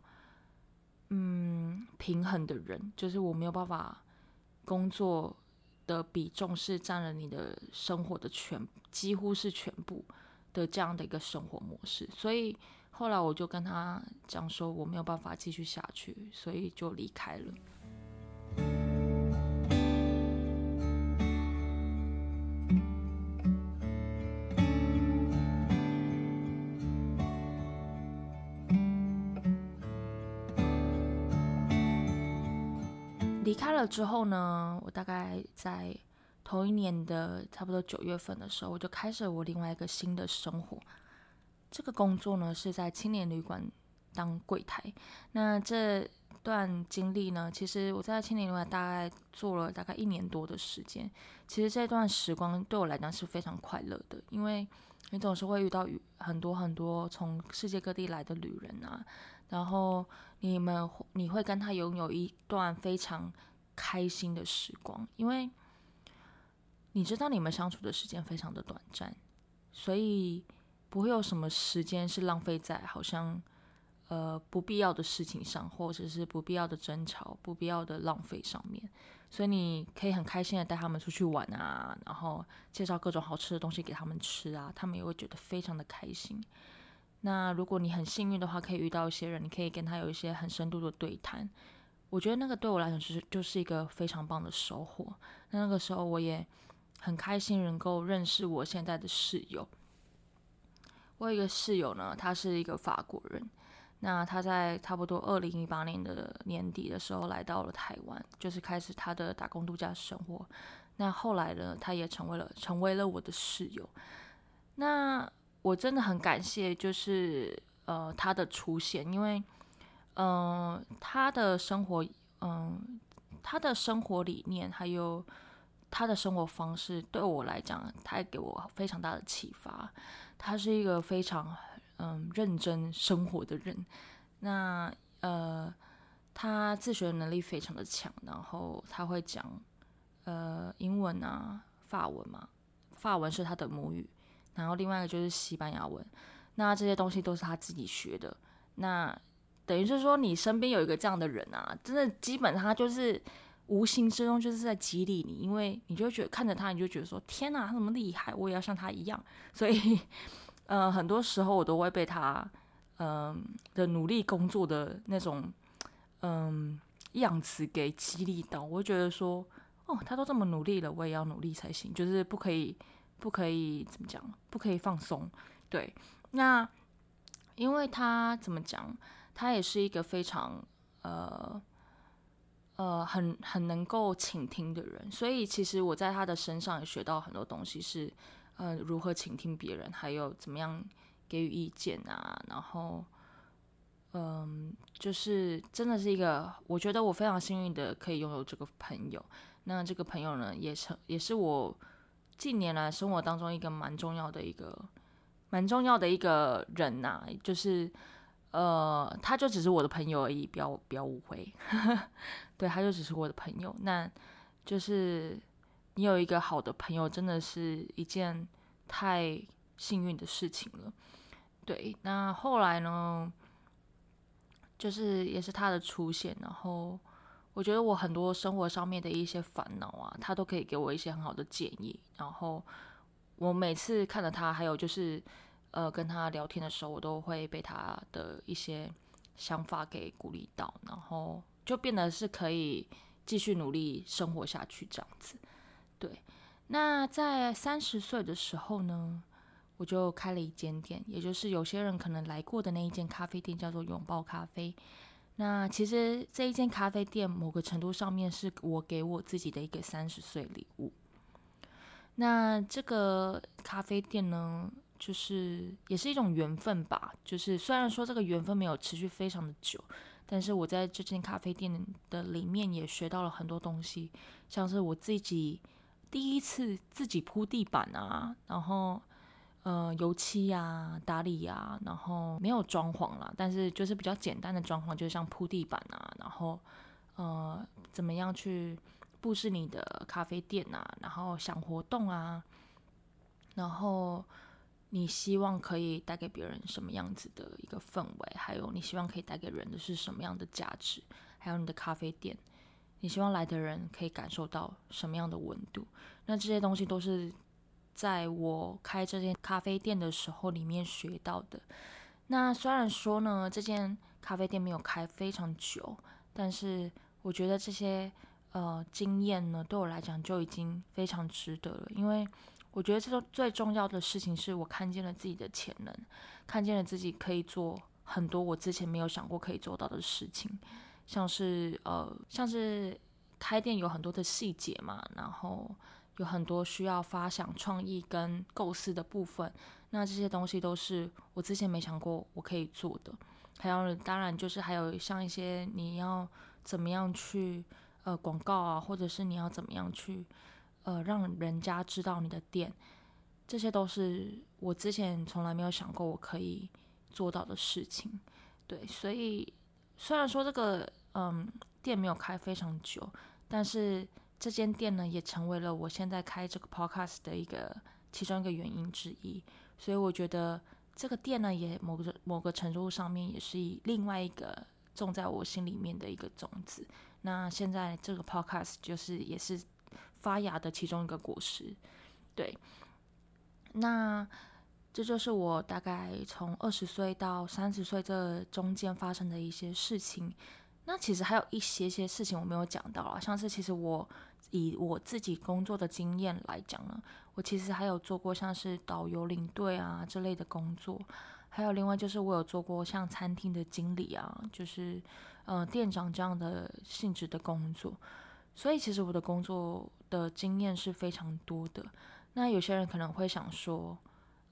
A: 嗯，平衡的人，就是我没有办法工作的比重是占了你的生活的全，几乎是全部的这样的一个生活模式，所以后来我就跟他讲说，我没有办法继续下去，所以就离开了。之后呢，我大概在同一年的差不多九月份的时候，我就开始我另外一个新的生活。这个工作呢是在青年旅馆当柜台。那这段经历呢，其实我在青年旅馆大概做了大概一年多的时间。其实这段时光对我来讲是非常快乐的，因为你总是会遇到很多很多从世界各地来的旅人啊。然后你们你会跟他拥有一段非常开心的时光，因为你知道你们相处的时间非常的短暂，所以不会有什么时间是浪费在好像呃不必要的事情上，或者是不必要的争吵、不必要的浪费上面。所以你可以很开心的带他们出去玩啊，然后介绍各种好吃的东西给他们吃啊，他们也会觉得非常的开心。那如果你很幸运的话，可以遇到一些人，你可以跟他有一些很深度的对谈。我觉得那个对我来讲就是就是一个非常棒的收获。那那个时候我也很开心能够认识我现在的室友。我有一个室友呢，他是一个法国人。那他在差不多二零一八年的年底的时候来到了台湾，就是开始他的打工度假生活。那后来呢，他也成为了成为了我的室友。那我真的很感谢，就是呃他的出现，因为嗯他的生活，嗯他的生活理念还有他的生活方式，对我来讲，他也给我非常大的启发。他是一个非常。嗯，认真生活的人，那呃，他自学能力非常的强，然后他会讲呃英文啊、法文嘛，法文是他的母语，然后另外一个就是西班牙文，那这些东西都是他自己学的。那等于是说，你身边有一个这样的人啊，真的基本上他就是无形之中就是在激励你，因为你就觉得看着他，你就觉得说天哪，他怎么厉害，我也要像他一样，所以。呃，很多时候我都会被他，嗯的努力工作的那种，嗯样子给激励到。我会觉得说，哦，他都这么努力了，我也要努力才行。就是不可以，不可以怎么讲，不可以放松。对，那因为他怎么讲，他也是一个非常呃呃很很能够倾听的人，所以其实我在他的身上也学到很多东西是。呃，如何倾听别人，还有怎么样给予意见啊？然后，嗯，就是真的是一个，我觉得我非常幸运的可以拥有这个朋友。那这个朋友呢，也成也是我近年来生活当中一个蛮重要的一个蛮重要的一个人呐。就是呃，他就只是我的朋友而已，不要不要误会。对，他就只是我的朋友。那就是。你有一个好的朋友，真的是一件太幸运的事情了。对，那后来呢，就是也是他的出现，然后我觉得我很多生活上面的一些烦恼啊，他都可以给我一些很好的建议。然后我每次看着他，还有就是呃跟他聊天的时候，我都会被他的一些想法给鼓励到，然后就变得是可以继续努力生活下去这样子。对，那在三十岁的时候呢，我就开了一间店，也就是有些人可能来过的那一间咖啡店，叫做拥抱咖啡。那其实这一间咖啡店，某个程度上面是我给我自己的一个三十岁礼物。那这个咖啡店呢，就是也是一种缘分吧。就是虽然说这个缘分没有持续非常的久，但是我在这间咖啡店的里面也学到了很多东西，像是我自己。第一次自己铺地板啊，然后呃油漆呀、打理呀，然后没有装潢啦，但是就是比较简单的装潢，就像铺地板啊，然后呃怎么样去布置你的咖啡店啊，然后想活动啊，然后你希望可以带给别人什么样子的一个氛围，还有你希望可以带给人的是什么样的价值，还有你的咖啡店。你希望来的人可以感受到什么样的温度？那这些东西都是在我开这间咖啡店的时候里面学到的。那虽然说呢，这间咖啡店没有开非常久，但是我觉得这些呃经验呢，对我来讲就已经非常值得了。因为我觉得这个最重要的事情是我看见了自己的潜能，看见了自己可以做很多我之前没有想过可以做到的事情。像是呃，像是开店有很多的细节嘛，然后有很多需要发想、创意跟构思的部分。那这些东西都是我之前没想过我可以做的。还有，当然就是还有像一些你要怎么样去呃广告啊，或者是你要怎么样去呃让人家知道你的店，这些都是我之前从来没有想过我可以做到的事情。对，所以。虽然说这个嗯店没有开非常久，但是这间店呢，也成为了我现在开这个 podcast 的一个其中一个原因之一。所以我觉得这个店呢，也某个某个程度上面也是以另外一个种在我心里面的一个种子。那现在这个 podcast 就是也是发芽的其中一个果实。对，那这就是我大概从二十岁到三十岁这中间发生的一些事情。那其实还有一些些事情我没有讲到啊，像是其实我以我自己工作的经验来讲呢，我其实还有做过像是导游领队啊这类的工作，还有另外就是我有做过像餐厅的经理啊，就是呃店长这样的性质的工作，所以其实我的工作的经验是非常多的。那有些人可能会想说。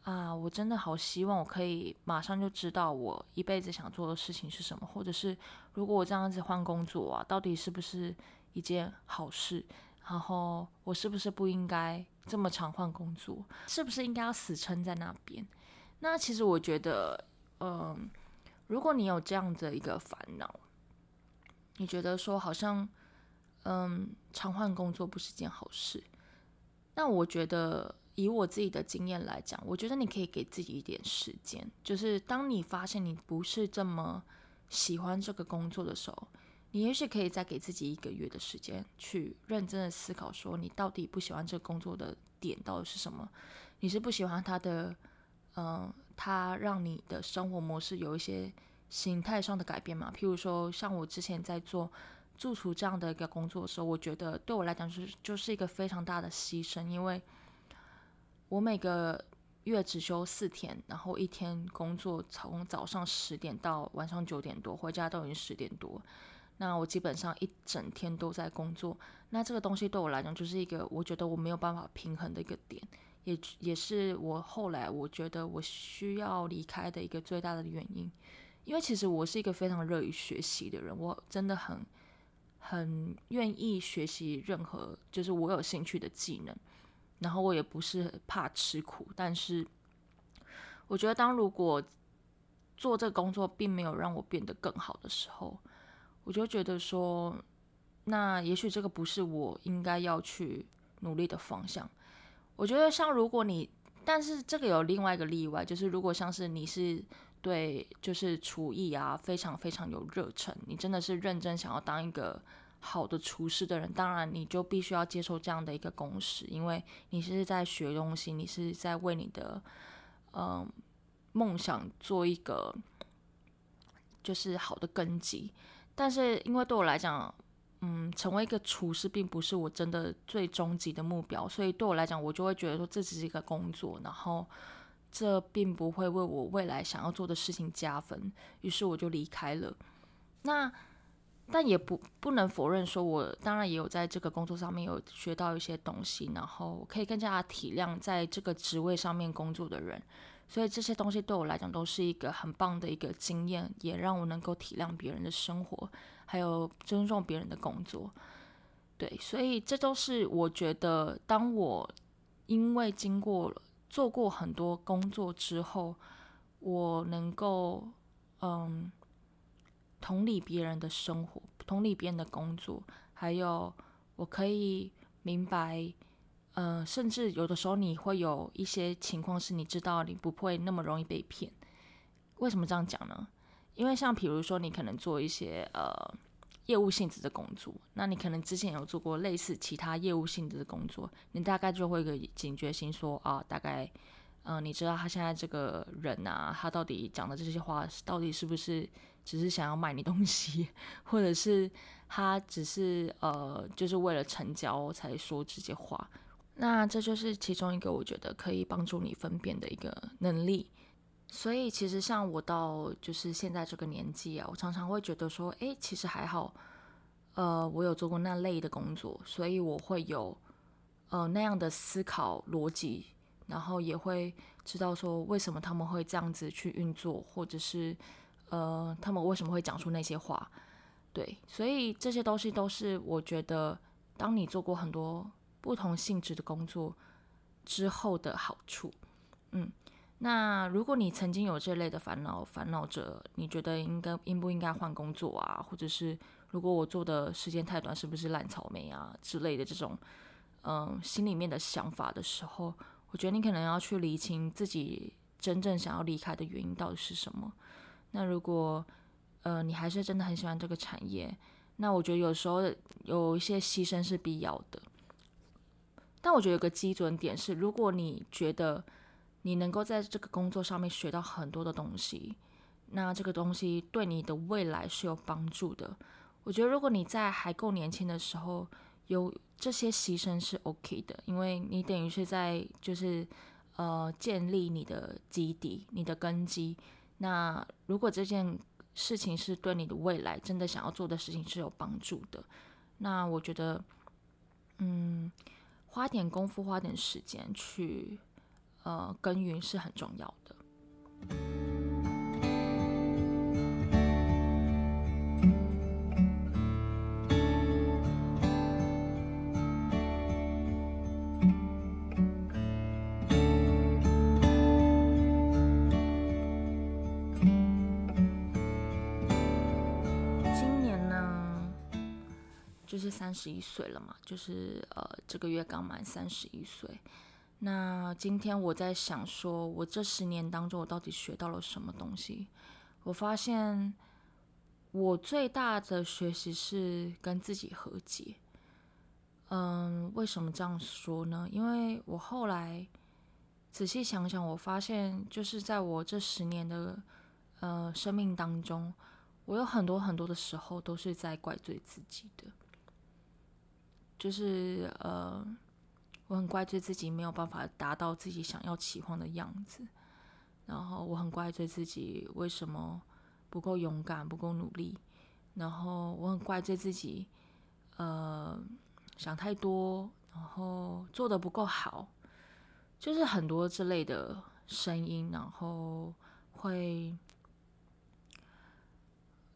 A: 啊，我真的好希望我可以马上就知道我一辈子想做的事情是什么，或者是如果我这样子换工作啊，到底是不是一件好事？然后我是不是不应该这么常换工作？是不是应该要死撑在那边？那其实我觉得，嗯，如果你有这样的一个烦恼，你觉得说好像，嗯，常换工作不是件好事，那我觉得。以我自己的经验来讲，我觉得你可以给自己一点时间，就是当你发现你不是这么喜欢这个工作的时候，你也许可以再给自己一个月的时间，去认真的思考，说你到底不喜欢这个工作的点到底是什么？你是不喜欢他的，嗯，他让你的生活模式有一些形态上的改变嘛？譬如说，像我之前在做住厨这样的一个工作的时候，我觉得对我来讲是就是一个非常大的牺牲，因为。我每个月只休四天，然后一天工作从早上十点到晚上九点多，回家都已经十点多。那我基本上一整天都在工作。那这个东西对我来讲就是一个我觉得我没有办法平衡的一个点，也也是我后来我觉得我需要离开的一个最大的原因。因为其实我是一个非常乐于学习的人，我真的很很愿意学习任何就是我有兴趣的技能。然后我也不是怕吃苦，但是我觉得，当如果做这个工作并没有让我变得更好的时候，我就觉得说，那也许这个不是我应该要去努力的方向。我觉得，像如果你，但是这个有另外一个例外，就是如果像是你是对就是厨艺啊非常非常有热忱，你真的是认真想要当一个。好的厨师的人，当然你就必须要接受这样的一个公式，因为你是在学东西，你是在为你的嗯梦想做一个就是好的根基。但是因为对我来讲，嗯，成为一个厨师并不是我真的最终极的目标，所以对我来讲，我就会觉得说这只是一个工作，然后这并不会为我未来想要做的事情加分，于是我就离开了。那。但也不不能否认，说我当然也有在这个工作上面有学到一些东西，然后可以更加体谅在这个职位上面工作的人，所以这些东西对我来讲都是一个很棒的一个经验，也让我能够体谅别人的生活，还有尊重别人的工作。对，所以这都是我觉得，当我因为经过做过很多工作之后，我能够嗯。同理别人的生活，同理别人的工作，还有我可以明白，呃，甚至有的时候你会有一些情况是你知道你不会那么容易被骗。为什么这样讲呢？因为像比如说你可能做一些呃业务性质的工作，那你可能之前有做过类似其他业务性质的工作，你大概就会有个警觉心，说啊，大概嗯，你知道他现在这个人啊，他到底讲的这些话到底是不是？只是想要卖你东西，或者是他只是呃，就是为了成交才说这些话。那这就是其中一个我觉得可以帮助你分辨的一个能力。所以其实像我到就是现在这个年纪啊，我常常会觉得说，诶，其实还好，呃，我有做过那类的工作，所以我会有呃那样的思考逻辑，然后也会知道说为什么他们会这样子去运作，或者是。呃，他们为什么会讲出那些话？对，所以这些东西都是我觉得，当你做过很多不同性质的工作之后的好处。嗯，那如果你曾经有这类的烦恼，烦恼着你觉得应该应不应该换工作啊，或者是如果我做的时间太短，是不是烂草莓啊之类的这种，嗯，心里面的想法的时候，我觉得你可能要去理清自己真正想要离开的原因到底是什么。那如果，呃，你还是真的很喜欢这个产业，那我觉得有时候有一些牺牲是必要的。但我觉得有个基准点是，如果你觉得你能够在这个工作上面学到很多的东西，那这个东西对你的未来是有帮助的。我觉得如果你在还够年轻的时候有这些牺牲是 OK 的，因为你等于是在就是呃建立你的基底、你的根基。那如果这件事情是对你的未来真的想要做的事情是有帮助的，那我觉得嗯。花点功夫，花点时间去，呃，耕耘是很重要的。今年呢就是三十一岁了嘛，就是呃这个月刚满三十一岁。那今天我在想，说我这十年当中，我到底学到了什么东西？我发现我最大的学习是跟自己和解。嗯，为什么这样说呢？因为我后来仔细想想，我发现就是在我这十年的呃生命当中，我有很多很多的时候都是在怪罪自己的。就是呃，我很怪罪自己没有办法达到自己想要期望的样子，然后我很怪罪自己为什么不够勇敢、不够努力，然后我很怪罪自己呃想太多，然后做的不够好，就是很多这类的声音，然后会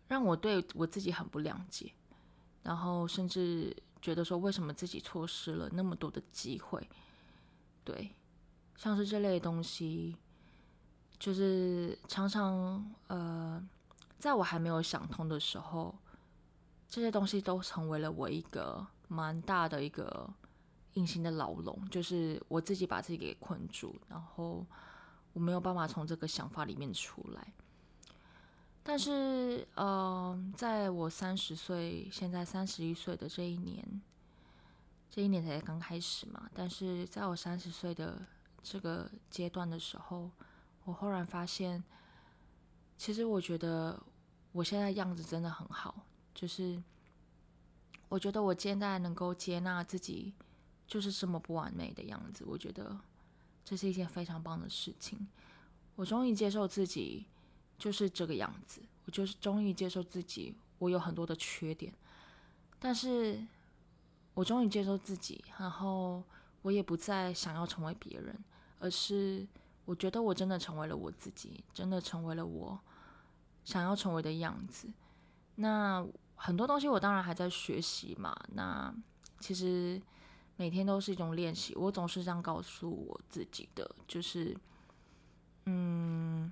A: 让我对我自己很不谅解，然后甚至。觉得说为什么自己错失了那么多的机会？对，像是这类东西，就是常常呃，在我还没有想通的时候，这些东西都成为了我一个蛮大的一个隐形的牢笼，就是我自己把自己给困住，然后我没有办法从这个想法里面出来。但是，呃，在我三十岁，现在三十一岁的这一年，这一年才刚开始嘛。但是在我三十岁的这个阶段的时候，我忽然发现，其实我觉得我现在样子真的很好，就是我觉得我现在能够接纳自己，就是这么不完美的样子。我觉得这是一件非常棒的事情。我终于接受自己。就是这个样子，我就是终于接受自己，我有很多的缺点，但是我终于接受自己，然后我也不再想要成为别人，而是我觉得我真的成为了我自己，真的成为了我想要成为的样子。那很多东西我当然还在学习嘛，那其实每天都是一种练习，我总是这样告诉我自己的，就是嗯。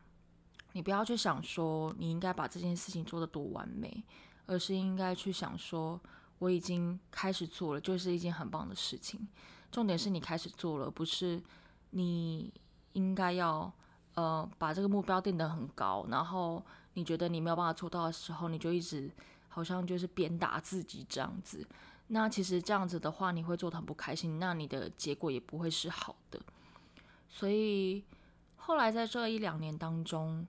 A: 你不要去想说你应该把这件事情做得多完美，而是应该去想说我已经开始做了，就是一件很棒的事情。重点是你开始做了，不是你应该要呃把这个目标定得很高，然后你觉得你没有办法做到的时候，你就一直好像就是鞭打自己这样子。那其实这样子的话，你会做得很不开心，那你的结果也不会是好的。所以后来在这一两年当中。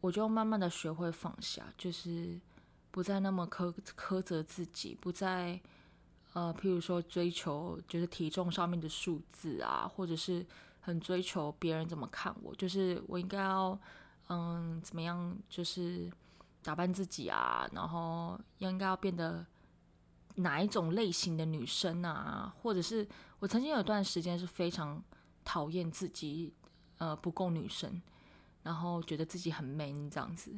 A: 我就慢慢的学会放下，就是不再那么苛苛责自己，不再呃，譬如说追求就是体重上面的数字啊，或者是很追求别人怎么看我，就是我应该要嗯怎么样，就是打扮自己啊，然后应该要变得哪一种类型的女生啊，或者是我曾经有段时间是非常讨厌自己呃不够女生。然后觉得自己很 man 这样子，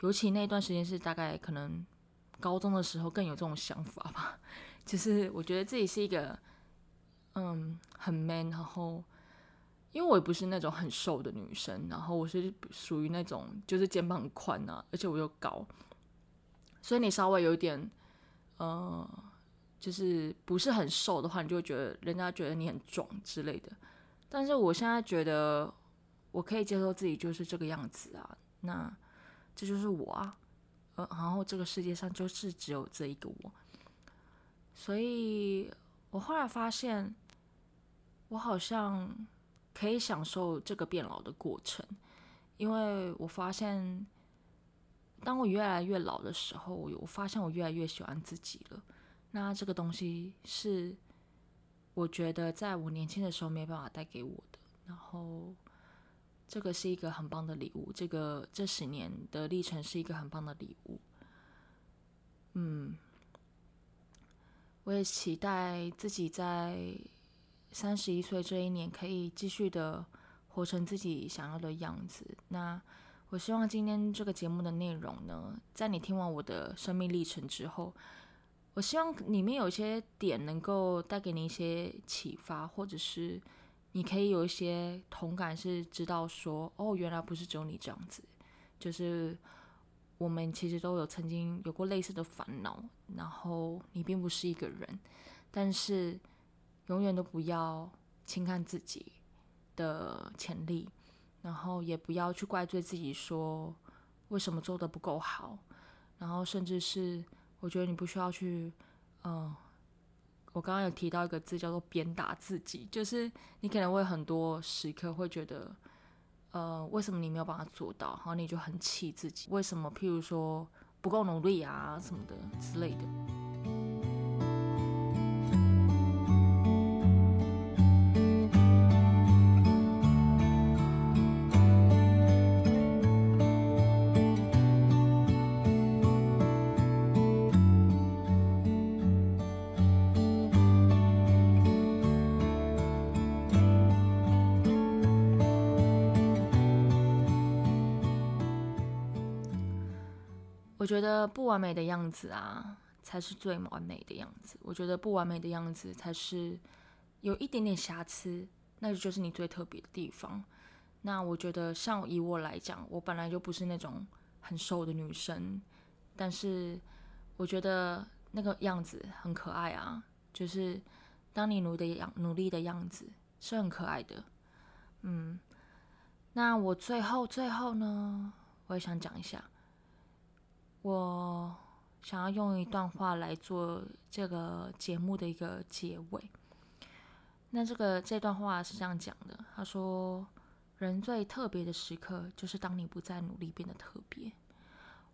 A: 尤其那段时间是大概可能高中的时候更有这种想法吧。就是我觉得自己是一个嗯很 man，然后因为我也不是那种很瘦的女生，然后我是属于那种就是肩膀很宽啊，而且我又高，所以你稍微有一点呃，就是不是很瘦的话，你就会觉得人家觉得你很壮之类的。但是我现在觉得我可以接受自己就是这个样子啊，那这就是我啊，呃，然后这个世界上就是只有这一个我，所以我后来发现，我好像可以享受这个变老的过程，因为我发现。当我越来越老的时候，我我发现我越来越喜欢自己了。那这个东西是我觉得在我年轻的时候没办法带给我的。然后这个是一个很棒的礼物，这个这十年的历程是一个很棒的礼物。嗯，我也期待自己在三十一岁这一年可以继续的活成自己想要的样子。那。我希望今天这个节目的内容呢，在你听完我的生命历程之后，我希望里面有一些点能够带给你一些启发，或者是你可以有一些同感，是知道说，哦，原来不是只有你这样子，就是我们其实都有曾经有过类似的烦恼，然后你并不是一个人，但是永远都不要轻看自己的潜力。然后也不要去怪罪自己，说为什么做的不够好。然后甚至是，我觉得你不需要去，嗯，我刚刚有提到一个字叫做鞭打自己，就是你可能会很多时刻会觉得，呃，为什么你没有办法做到？然后你就很气自己，为什么？譬如说不够努力啊什么的之类的。我觉得不完美的样子啊，才是最完美的样子。我觉得不完美的样子才是有一点点瑕疵，那就是你最特别的地方。那我觉得，像以我来讲，我本来就不是那种很瘦的女生，但是我觉得那个样子很可爱啊。就是当你努的样努力的样子是很可爱的。嗯，那我最后最后呢，我也想讲一下。我想要用一段话来做这个节目的一个结尾。那这个这段话是这样讲的：他说，人最特别的时刻，就是当你不再努力，变得特别。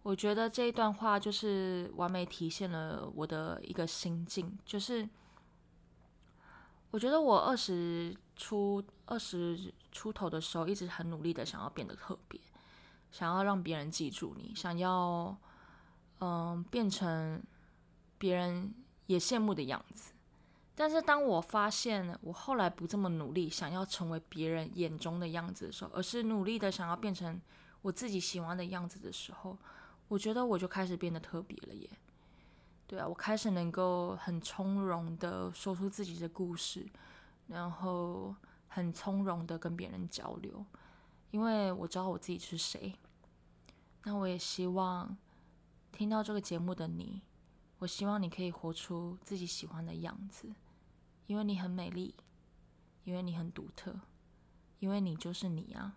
A: 我觉得这一段话就是完美体现了我的一个心境，就是我觉得我二十出二十出头的时候，一直很努力的想要变得特别，想要让别人记住你，想要。嗯，变成别人也羡慕的样子。但是当我发现我后来不这么努力，想要成为别人眼中的样子的时候，而是努力的想要变成我自己喜欢的样子的时候，我觉得我就开始变得特别了耶。对啊，我开始能够很从容的说出自己的故事，然后很从容的跟别人交流，因为我知道我自己是谁。那我也希望。听到这个节目的你，我希望你可以活出自己喜欢的样子，因为你很美丽，因为你很独特，因为你就是你啊。